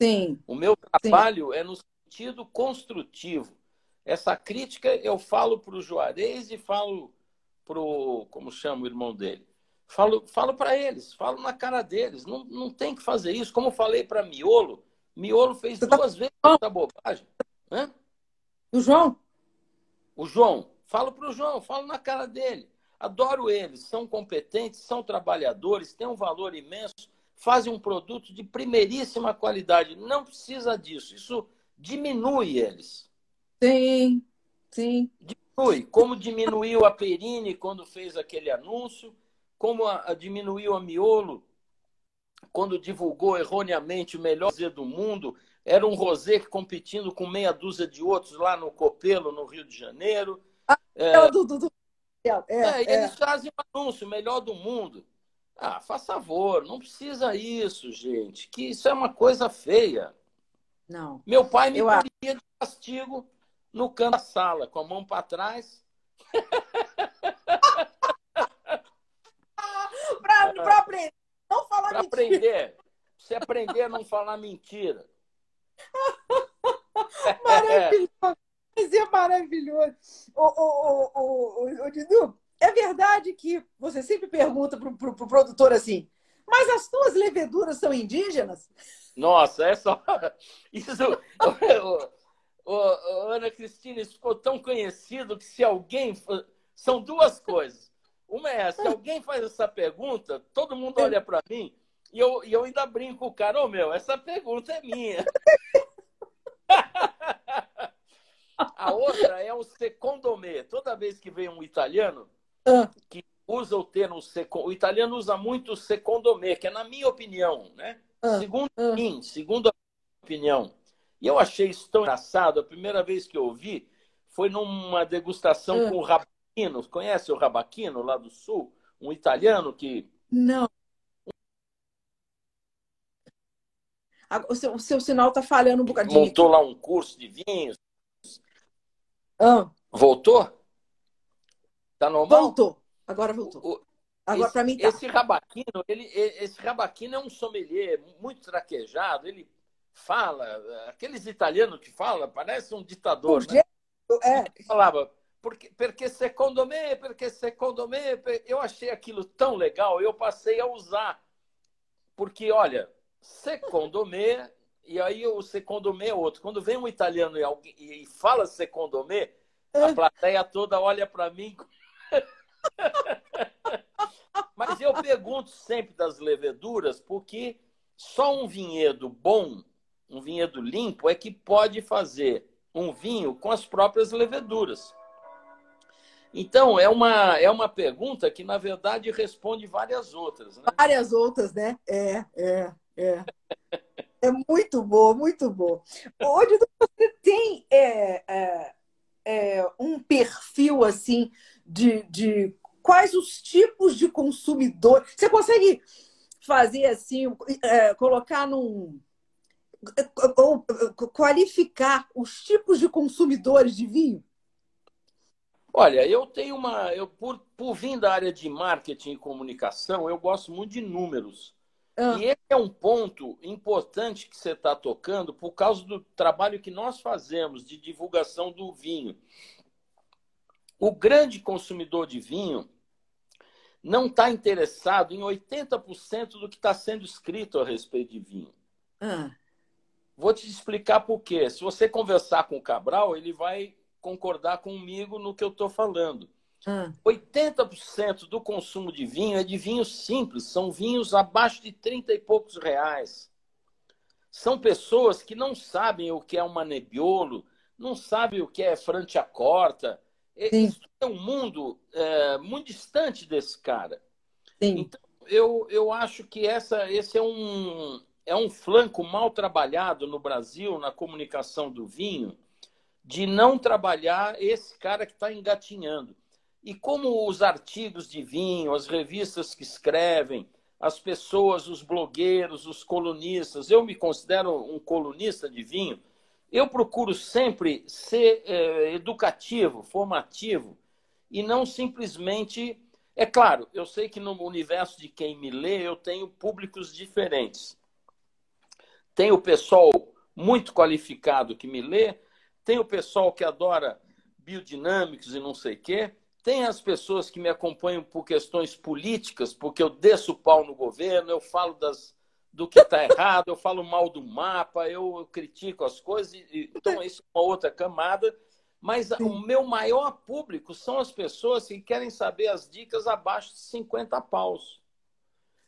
Sim. O meu trabalho Sim. é no sentido construtivo. Essa crítica eu falo para o Juarez e falo pro como chama o irmão dele. Falo, falo para eles, falo na cara deles. Não, não tem que fazer isso. Como eu falei para Miolo, Miolo fez tá duas vezes essa bobagem. Hã? O João? O João. Falo para o João, falo na cara dele. Adoro eles, são competentes, são trabalhadores, têm um valor imenso, fazem um produto de primeiríssima qualidade. Não precisa disso. Isso diminui eles. Sim, sim. Diminui. Como diminuiu a Perini quando fez aquele anúncio, como a, a diminuiu a Miolo quando divulgou erroneamente o melhor do mundo. Era um rosé competindo com meia dúzia de outros lá no Copelo, no Rio de Janeiro. Ah, é, do, do, do... É, é, é, eles fazem um anúncio, melhor do mundo. Ah, faz favor, não precisa isso, gente. Que isso é uma coisa feia. Não. Meu pai me poria de castigo no canto da sala, com a mão para trás. para aprender. Não falar pra mentira. aprender. Você aprender a não falar mentira. Maravilhoso. Mas é maravilhoso. Ô, ô, ô, ô, ô, Didu, é verdade que você sempre pergunta para o pro, pro produtor assim, mas as tuas leveduras são indígenas? Nossa, é só. Isso. o, o, Ana Cristina, isso ficou tão conhecido que se alguém. São duas coisas. Uma é se alguém faz essa pergunta, todo mundo olha para mim e eu, e eu ainda brinco com o cara, ô oh, meu, essa pergunta é minha. A outra é o secondomé. Toda vez que vem um italiano ah. que usa o termo o italiano usa muito o secondomé, que é na minha opinião, né? Ah. Segundo ah. mim, segundo a minha opinião. E eu achei isso tão engraçado. A primeira vez que eu ouvi foi numa degustação com o Rabaquino. Conhece o Rabaquino lá do Sul? Um italiano que. Não. O seu, o seu sinal está falhando um bocadinho. Montou lá um curso de vinhos. Ah. Voltou? Tá normal? Voltou. Agora voltou. O, Agora, para mim, tá. Esse rabaquino, ele, esse rabaquino é um sommelier muito traquejado. Ele fala, aqueles italianos que falam, parece um ditador. né? é. Ele falava, porque, porque secondo me, porque secondo me. Eu achei aquilo tão legal, eu passei a usar. Porque, olha, secondo me, e aí o secondo me é outro. Quando vem um italiano e, alguém, e fala secondo me, a plateia toda olha para mim. Mas eu pergunto sempre das leveduras, porque só um vinhedo bom, um vinhedo limpo, é que pode fazer um vinho com as próprias leveduras. Então, é uma, é uma pergunta que, na verdade, responde várias outras. Né? Várias outras, né? É, é, é. é muito bom, muito bom. Hoje você tem é, é, é, um perfil assim de, de quais os tipos de consumidor. Você consegue fazer assim, é, colocar num. ou qualificar os tipos de consumidores de vinho? Olha, eu tenho uma. Eu, por, por vir da área de marketing e comunicação, eu gosto muito de números. Ah. E esse é um ponto importante que você está tocando por causa do trabalho que nós fazemos de divulgação do vinho. O grande consumidor de vinho não está interessado em 80% do que está sendo escrito a respeito de vinho. Ah. Vou te explicar por quê. Se você conversar com o Cabral, ele vai concordar comigo no que eu estou falando. Ah. 80% do consumo de vinho é de vinhos simples, são vinhos abaixo de 30 e poucos reais. São pessoas que não sabem o que é uma Nebbiolo, não sabem o que é Franciacorta, isso é um mundo é, muito distante desse cara. Sim. Então, eu, eu acho que essa, esse é um, é um flanco mal trabalhado no Brasil, na comunicação do vinho, de não trabalhar esse cara que está engatinhando. E como os artigos de vinho, as revistas que escrevem, as pessoas, os blogueiros, os colunistas, eu me considero um colunista de vinho, eu procuro sempre ser é, educativo, formativo, e não simplesmente. É claro, eu sei que no universo de quem me lê, eu tenho públicos diferentes. Tem o pessoal muito qualificado que me lê, tem o pessoal que adora biodinâmicos e não sei o quê, tem as pessoas que me acompanham por questões políticas, porque eu desço o pau no governo, eu falo das, do que está errado, eu falo mal do mapa, eu, eu critico as coisas. E, então, isso é uma outra camada. Mas Sim. o meu maior público são as pessoas que querem saber as dicas abaixo de 50 paus.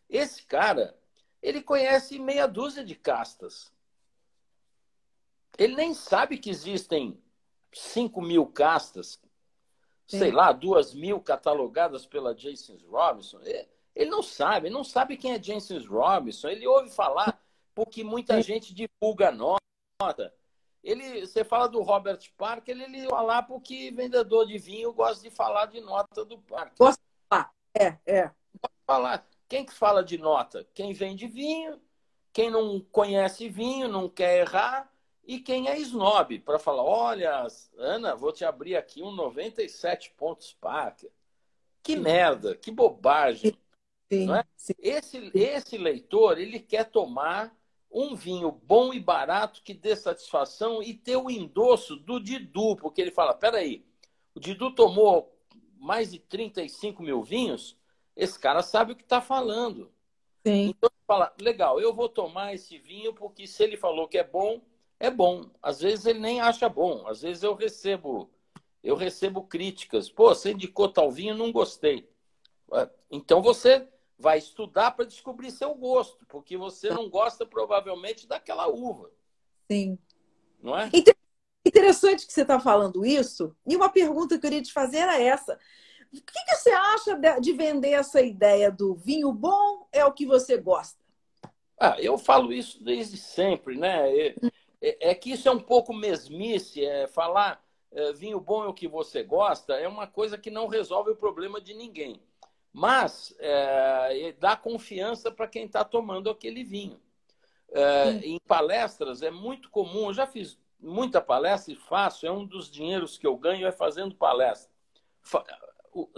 Esse cara, ele conhece meia dúzia de castas. Ele nem sabe que existem 5 mil castas, Sim. sei lá, duas mil catalogadas pela Jason Robinson. Ele não sabe, ele não sabe quem é Jason Robinson. Ele ouve falar porque muita Sim. gente divulga nota. Ele, você fala do Robert Parker, ele, ele falar porque vendedor de vinho gosta de falar de nota do Parker. Gosta de falar, é, é. falar. Quem que fala de nota? Quem vende vinho, quem não conhece vinho, não quer errar, e quem é snob, para falar, olha, Ana, vou te abrir aqui um 97 pontos Parker. Que merda, que bobagem. Sim, é? sim. Esse, esse leitor, ele quer tomar um vinho bom e barato que dê satisfação e ter o endosso do Didu, porque ele fala, peraí, o Didu tomou mais de 35 mil vinhos, esse cara sabe o que está falando. Sim. Então ele fala, legal, eu vou tomar esse vinho porque se ele falou que é bom, é bom. Às vezes ele nem acha bom. Às vezes eu recebo, eu recebo críticas. Pô, você indicou tal vinho, não gostei. Ah, então você vai estudar para descobrir seu gosto, porque você não gosta provavelmente daquela uva. Sim. Não é? Interessante que você está falando isso. E uma pergunta que eu queria te fazer era essa. O que, que você acha de vender essa ideia do vinho bom é o que você gosta? Ah, eu falo isso desde sempre, né? É, é, que isso é um pouco mesmice, é falar é, vinho bom é o que você gosta, é uma coisa que não resolve o problema de ninguém. Mas é, dá confiança para quem está tomando aquele vinho. É, em palestras é muito comum, eu já fiz muita palestra e faço, é um dos dinheiros que eu ganho é fazendo palestra.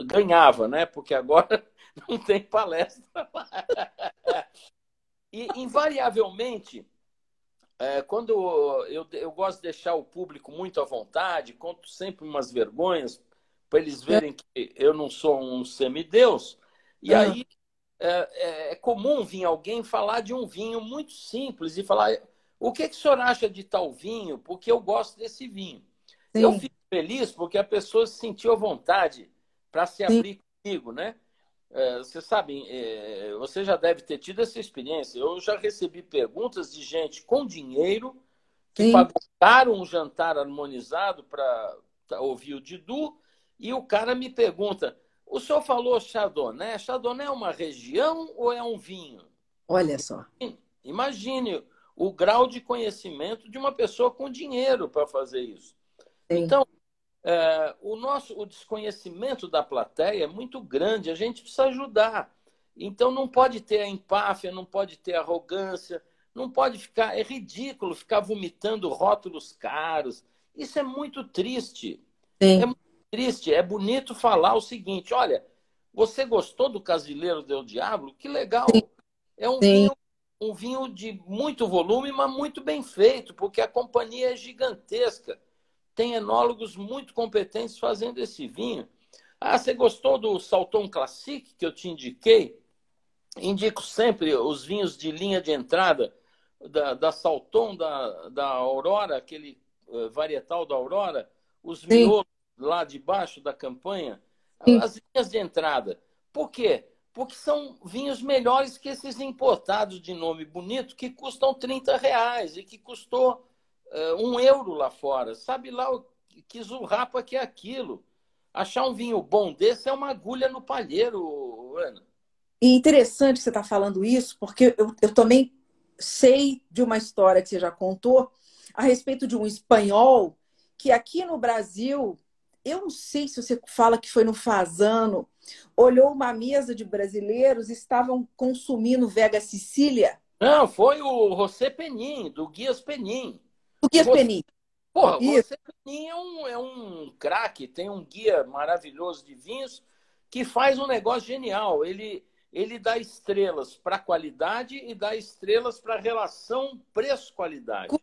Ganhava, né? Porque agora não tem palestra. e invariavelmente é, quando eu, eu gosto de deixar o público muito à vontade, conto sempre umas vergonhas para eles verem que eu não sou um semideus. E uhum. aí é, é, é, comum vir alguém falar de um vinho muito simples e falar o que, que o senhor acha de tal vinho? Porque eu gosto desse vinho. Sim. Eu fico feliz porque a pessoa se sentiu à vontade para se abrir Sim. comigo, né? É, você sabe, é, você já deve ter tido essa experiência. Eu já recebi perguntas de gente com dinheiro que Sim. pagaram um jantar harmonizado para ouvir o Didu e o cara me pergunta: o senhor falou Chardonnay? Chardonnay é uma região ou é um vinho? Olha só. Imagine o grau de conhecimento de uma pessoa com dinheiro para fazer isso. Sim. Então, é, o nosso o desconhecimento da plateia é muito grande, a gente precisa ajudar. Então não pode ter a empáfia, não pode ter arrogância, não pode ficar. É ridículo ficar vomitando rótulos caros. Isso é muito triste. Sim. É muito triste. É bonito falar o seguinte: olha, você gostou do Casileiro do Diabo? Que legal. Sim. É um vinho, um vinho de muito volume, mas muito bem feito, porque a companhia é gigantesca tem enólogos muito competentes fazendo esse vinho. Ah, você gostou do Salton Classic que eu te indiquei? Indico sempre os vinhos de linha de entrada da, da Salton, da, da Aurora, aquele uh, varietal da Aurora, os miolos lá debaixo da campanha, Sim. as linhas de entrada. Por quê? Porque são vinhos melhores que esses importados de nome bonito que custam 30 reais e que custou uh, um euro lá fora. Sabe lá o que zurrapa que é aquilo? Achar um vinho bom desse é uma agulha no palheiro, Ana. E interessante você estar tá falando isso, porque eu, eu também sei de uma história que você já contou a respeito de um espanhol que aqui no Brasil, eu não sei se você fala que foi no Fazano, olhou uma mesa de brasileiros estavam consumindo Vega Sicília. Não, foi o José Penin, do Guias Penin. O Guias você, Penin. Porra, Isso. você Penin é um, é um craque, tem um guia maravilhoso de vinhos que faz um negócio genial. Ele, ele dá estrelas para qualidade e dá estrelas para relação preço-qualidade.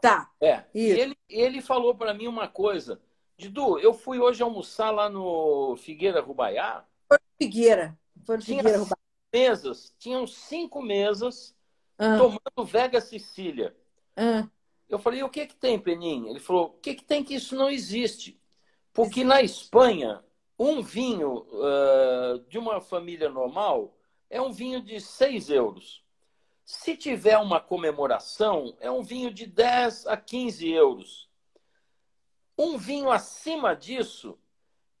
Tá. É. Ele, ele falou para mim uma coisa. Didu, eu fui hoje almoçar lá no Figueira Rubaiá. Foi Figueira. Foi no Figueira Rubaiá. Mesas, tinham cinco mesas ah. tomando Vega Sicília. Ah. Eu falei, o que que tem, Penin? Ele falou, o que que tem que isso não existe? Porque na Espanha, um vinho uh, de uma família normal é um vinho de 6 euros. Se tiver uma comemoração, é um vinho de 10 a 15 euros. Um vinho acima disso,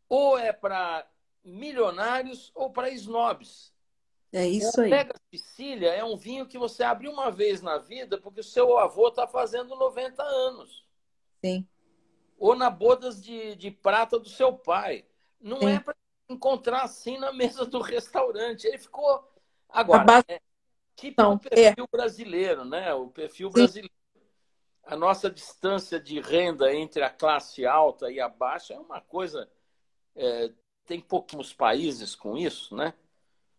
ou é para milionários ou para snobs. É isso aí. Pega Sicília é um vinho que você abre uma vez na vida porque o seu avô está fazendo 90 anos. Sim. Ou na bodas de, de prata do seu pai. Não Sim. é para encontrar assim na mesa do restaurante. Ele ficou. Agora, base... é tipo o é. perfil é. brasileiro, né? O perfil Sim. brasileiro. A nossa distância de renda entre a classe alta e a baixa é uma coisa. É, tem pouquíssimos países com isso, né?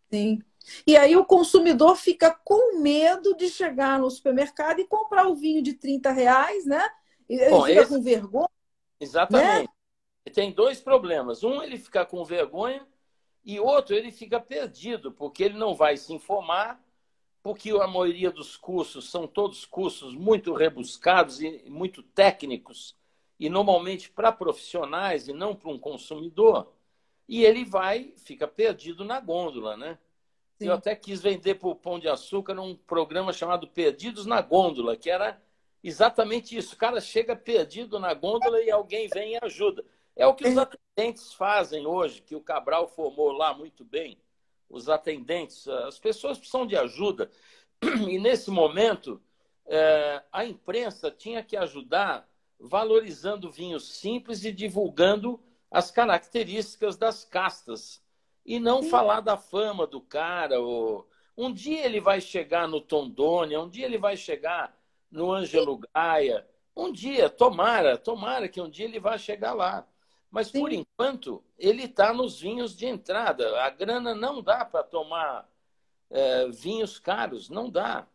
Sim. E aí o consumidor fica com medo de chegar no supermercado e comprar o vinho de 30 reais, né? Ele Bom, fica esse... com vergonha. Exatamente. Né? Tem dois problemas. Um, ele fica com vergonha, e outro, ele fica perdido, porque ele não vai se informar, porque a maioria dos cursos são todos cursos muito rebuscados e muito técnicos, e normalmente para profissionais e não para um consumidor. E ele vai, fica perdido na gôndola, né? Sim. Eu até quis vender para o Pão de Açúcar num programa chamado Perdidos na Gôndola, que era exatamente isso. O cara chega perdido na gôndola e alguém vem e ajuda. É o que os atendentes fazem hoje, que o Cabral formou lá muito bem. Os atendentes, as pessoas precisam de ajuda. E nesse momento, é, a imprensa tinha que ajudar valorizando vinhos simples e divulgando as características das castas e não Sim. falar da fama do cara. Ou... Um dia ele vai chegar no Tondônia, um dia ele vai chegar no Ângelo Gaia. Um dia, tomara, tomara que um dia ele vá chegar lá. Mas Sim. por enquanto, ele está nos vinhos de entrada. A grana não dá para tomar é, vinhos caros, não dá.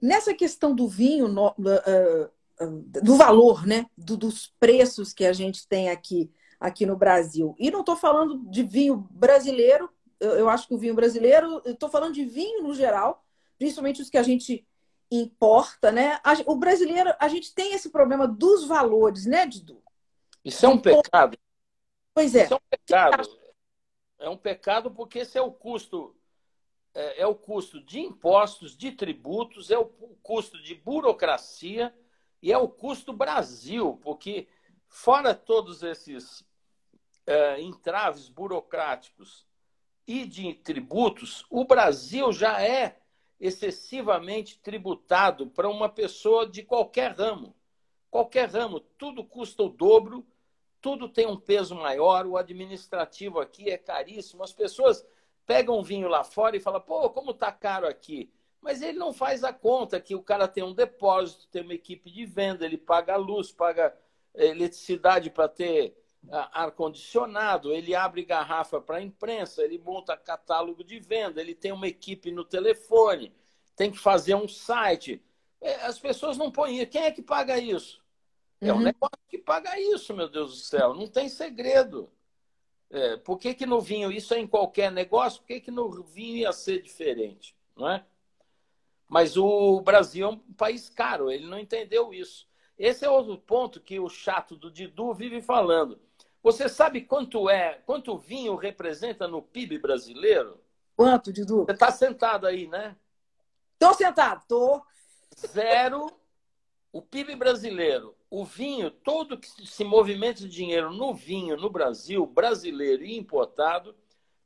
Nessa questão do vinho, no, uh, uh, do valor, né? Do, dos preços que a gente tem aqui aqui no Brasil. E não estou falando de vinho brasileiro, eu, eu, acho que o vinho brasileiro, estou falando de vinho no geral, principalmente os que a gente importa, né? A, o brasileiro, a gente tem esse problema dos valores, né, Didu? Isso é um pecado. Pois é. Isso é um pecado. É um pecado porque esse é o custo é, é o custo de impostos, de tributos, é o custo de burocracia e é o custo Brasil, porque fora todos esses é, entraves burocráticos e de tributos, o Brasil já é excessivamente tributado para uma pessoa de qualquer ramo. Qualquer ramo, tudo custa o dobro, tudo tem um peso maior, o administrativo aqui é caríssimo. As pessoas pegam um vinho lá fora e falam, pô, como tá caro aqui? Mas ele não faz a conta que o cara tem um depósito, tem uma equipe de venda, ele paga luz, paga eletricidade para ter ar-condicionado, ele abre garrafa para a imprensa, ele monta catálogo de venda, ele tem uma equipe no telefone, tem que fazer um site. É, as pessoas não põem. Quem é que paga isso? É uhum. um negócio que paga isso, meu Deus do céu. Não tem segredo. É, por que, que no vinho, isso é em qualquer negócio, por que, que no vinho ia ser diferente? Não é? Mas o Brasil é um país caro, ele não entendeu isso. Esse é outro ponto que o chato do Didu vive falando. Você sabe quanto é, quanto o vinho representa no PIB brasileiro? Quanto, Didu? Você está sentado aí, né? Estou sentado, estou. Zero. O PIB brasileiro, o vinho, todo que se movimenta de dinheiro no vinho no Brasil, brasileiro e importado,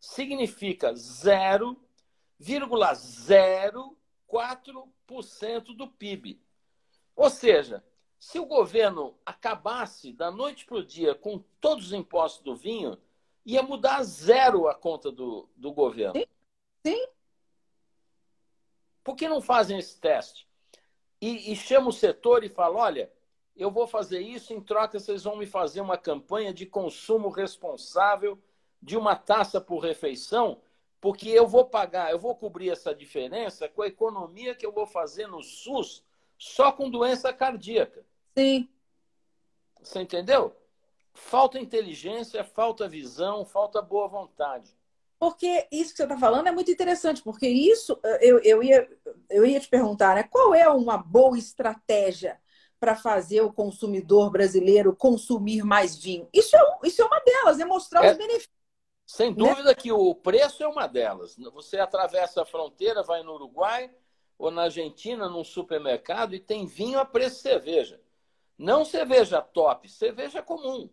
significa 0,04% do PIB. Ou seja, se o governo acabasse da noite para o dia com todos os impostos do vinho, ia mudar zero a conta do, do governo. Sim. Sim. Por que não fazem esse teste? E, e chama o setor e fala: olha, eu vou fazer isso, em troca vocês vão me fazer uma campanha de consumo responsável de uma taxa por refeição, porque eu vou pagar, eu vou cobrir essa diferença com a economia que eu vou fazer no SUS só com doença cardíaca. Sim. Você entendeu? falta inteligência, falta visão, falta boa vontade. Porque isso que você está falando é muito interessante, porque isso eu, eu, ia, eu ia te perguntar, né? Qual é uma boa estratégia para fazer o consumidor brasileiro consumir mais vinho? Isso é, isso é uma delas, é mostrar é, os benefícios. Sem né? dúvida né? que o preço é uma delas. Você atravessa a fronteira, vai no Uruguai ou na Argentina, num supermercado, e tem vinho a preço de cerveja. Não cerveja top, cerveja comum.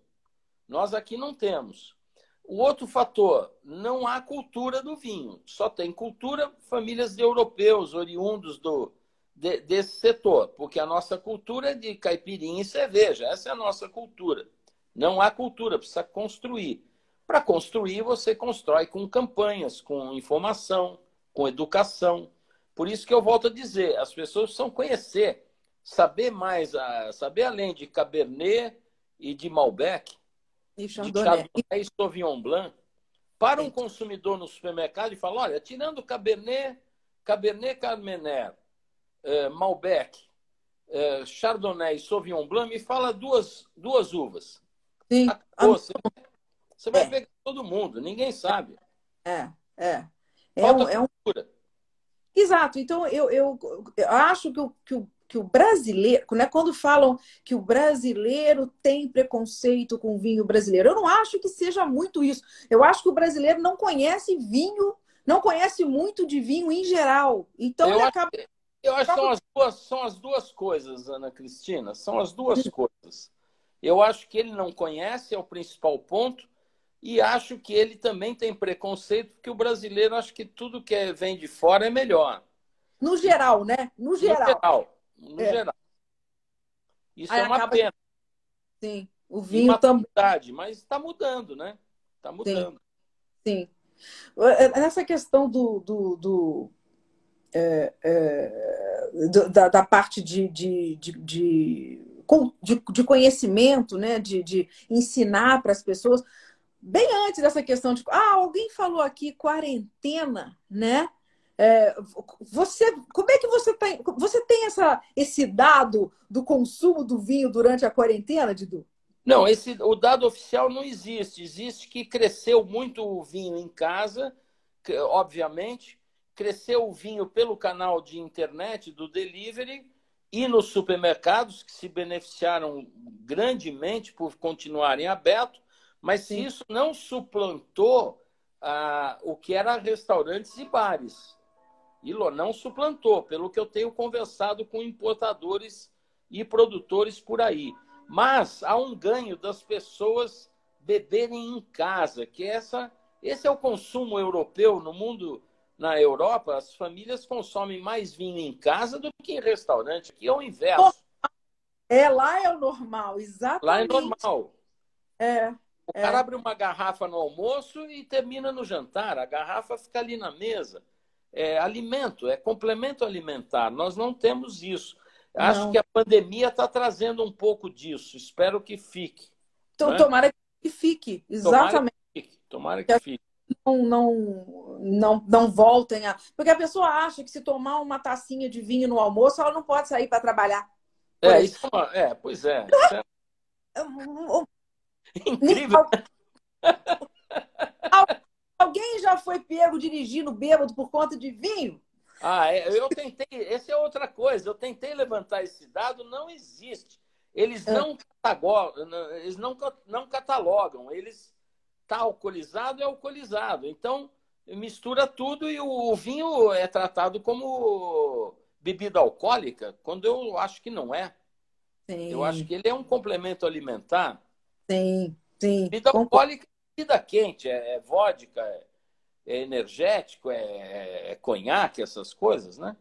Nós aqui não temos. O outro fator, não há cultura do vinho. Só tem cultura famílias de europeus, oriundos do, de, desse setor, porque a nossa cultura é de caipirinha e cerveja. Essa é a nossa cultura. Não há cultura, precisa construir. Para construir, você constrói com campanhas, com informação, com educação. Por isso que eu volto a dizer, as pessoas precisam conhecer, saber mais, saber além de Cabernet e de Malbec, e Chardonnay. De Chardonnay e Sauvignon Blanc. Para um consumidor no supermercado e falar, olha, tirando Cabernet, Cabernet Carmener, eh, Malbec, eh, Chardonnay e Sauvignon Blanc, me fala duas, duas uvas. Sim. Acabou, você, você vai é. pegar todo mundo, ninguém sabe. É, é. É, Falta um, é um... Exato. Então, eu, eu, eu acho que o, que o que o brasileiro, né, quando falam que o brasileiro tem preconceito com o vinho brasileiro, eu não acho que seja muito isso. Eu acho que o brasileiro não conhece vinho, não conhece muito de vinho em geral. Então eu ele acaba. Eu acho que são as, duas, são as duas coisas, Ana Cristina. São as duas coisas. Eu acho que ele não conhece, é o principal ponto. E acho que ele também tem preconceito, porque o brasileiro acha que tudo que é, vem de fora é melhor. No geral, né? No geral. No geral no é. geral. Isso Aí é uma acaba... pena. Sim, o vinho também. Mas está mudando, né? Está mudando. Sim. Sim. É, nessa questão do, do, do é, é, da, da, parte de, de, de, de, de conhecimento, né? de, de ensinar para as pessoas, bem antes dessa questão de ah, alguém falou aqui quarentena, né? É, você, como é que você tem, você tem essa, esse dado do consumo do vinho durante a quarentena, Didu? Não, esse, o dado oficial não existe. Existe que cresceu muito o vinho em casa, obviamente. Cresceu o vinho pelo canal de internet do delivery e nos supermercados, que se beneficiaram grandemente por continuarem abertos. Mas Sim. isso não suplantou ah, o que era restaurantes e bares. Ilô não suplantou, pelo que eu tenho conversado com importadores e produtores por aí. Mas há um ganho das pessoas beberem em casa, que essa, esse é o consumo europeu no mundo. Na Europa, as famílias consomem mais vinho em casa do que em restaurante. Aqui é o inverso. É, lá é o normal, exatamente. Lá é normal. É. O cara é. abre uma garrafa no almoço e termina no jantar. A garrafa fica ali na mesa é alimento, é complemento alimentar. Nós não temos isso. Não. Acho que a pandemia está trazendo um pouco disso. Espero que fique. Então, né? tomara que fique, exatamente. Tomara que fique. Tomara que fique. Não, não, não, não voltem a. Porque a pessoa acha que se tomar uma tacinha de vinho no almoço, ela não pode sair para trabalhar. É, isso é, é, pois é. é... Incrível. Alguém já foi pego dirigindo bêbado por conta de vinho? Ah, é, eu tentei. Essa é outra coisa. Eu tentei levantar esse dado, não existe. Eles é. não, catalogam, eles não, não catalogam. Eles tá alcoolizado é alcoolizado. Então mistura tudo e o vinho é tratado como bebida alcoólica, quando eu acho que não é. Sim. Eu acho que ele é um complemento alimentar. Sim, sim. Bebida alcoólica bebida quente, é, é vodka, é, é energético, é, é, conhaque, essas coisas, né?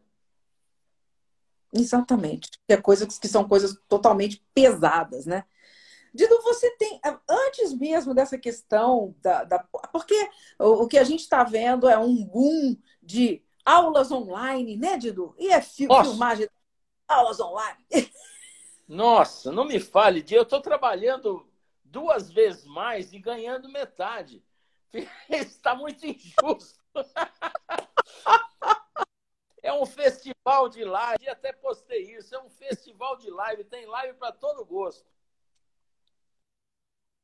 Exatamente. É coisas que são coisas totalmente pesadas, né? Dido, você tem, antes mesmo dessa questão da. da porque o, o que a gente está vendo é um boom de aulas online, né, Dido? E é fi filmagem aulas online. Nossa, não me fale, eu estou trabalhando duas vezes mais e ganhando metade. Está muito injusto. É um festival de live, até postei isso. É um festival de live, tem live para todo gosto.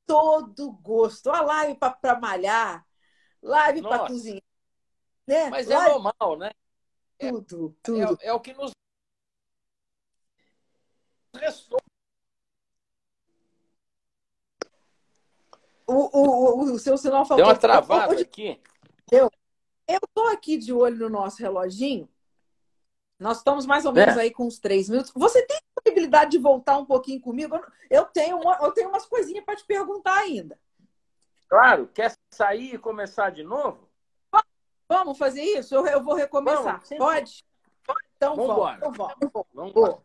todo gosto. A live para malhar, live para cozinhar. Né? Mas é live... é normal, né? Tudo, é, tudo. É, é o que nos restou. O, o, o, seu sinal faltou. Deu uma travada aqui. Deu. Eu estou aqui de olho no nosso reloginho. Nós estamos mais ou menos é. aí com uns três minutos. Você tem possibilidade de voltar um pouquinho comigo? Eu tenho, uma, eu tenho umas coisinhas para te perguntar ainda. Claro. Quer sair e começar de novo? Vamos fazer isso? Eu, eu vou recomeçar. Vamos, Pode? Então, vamos embora. Vamos, vamos, vamos.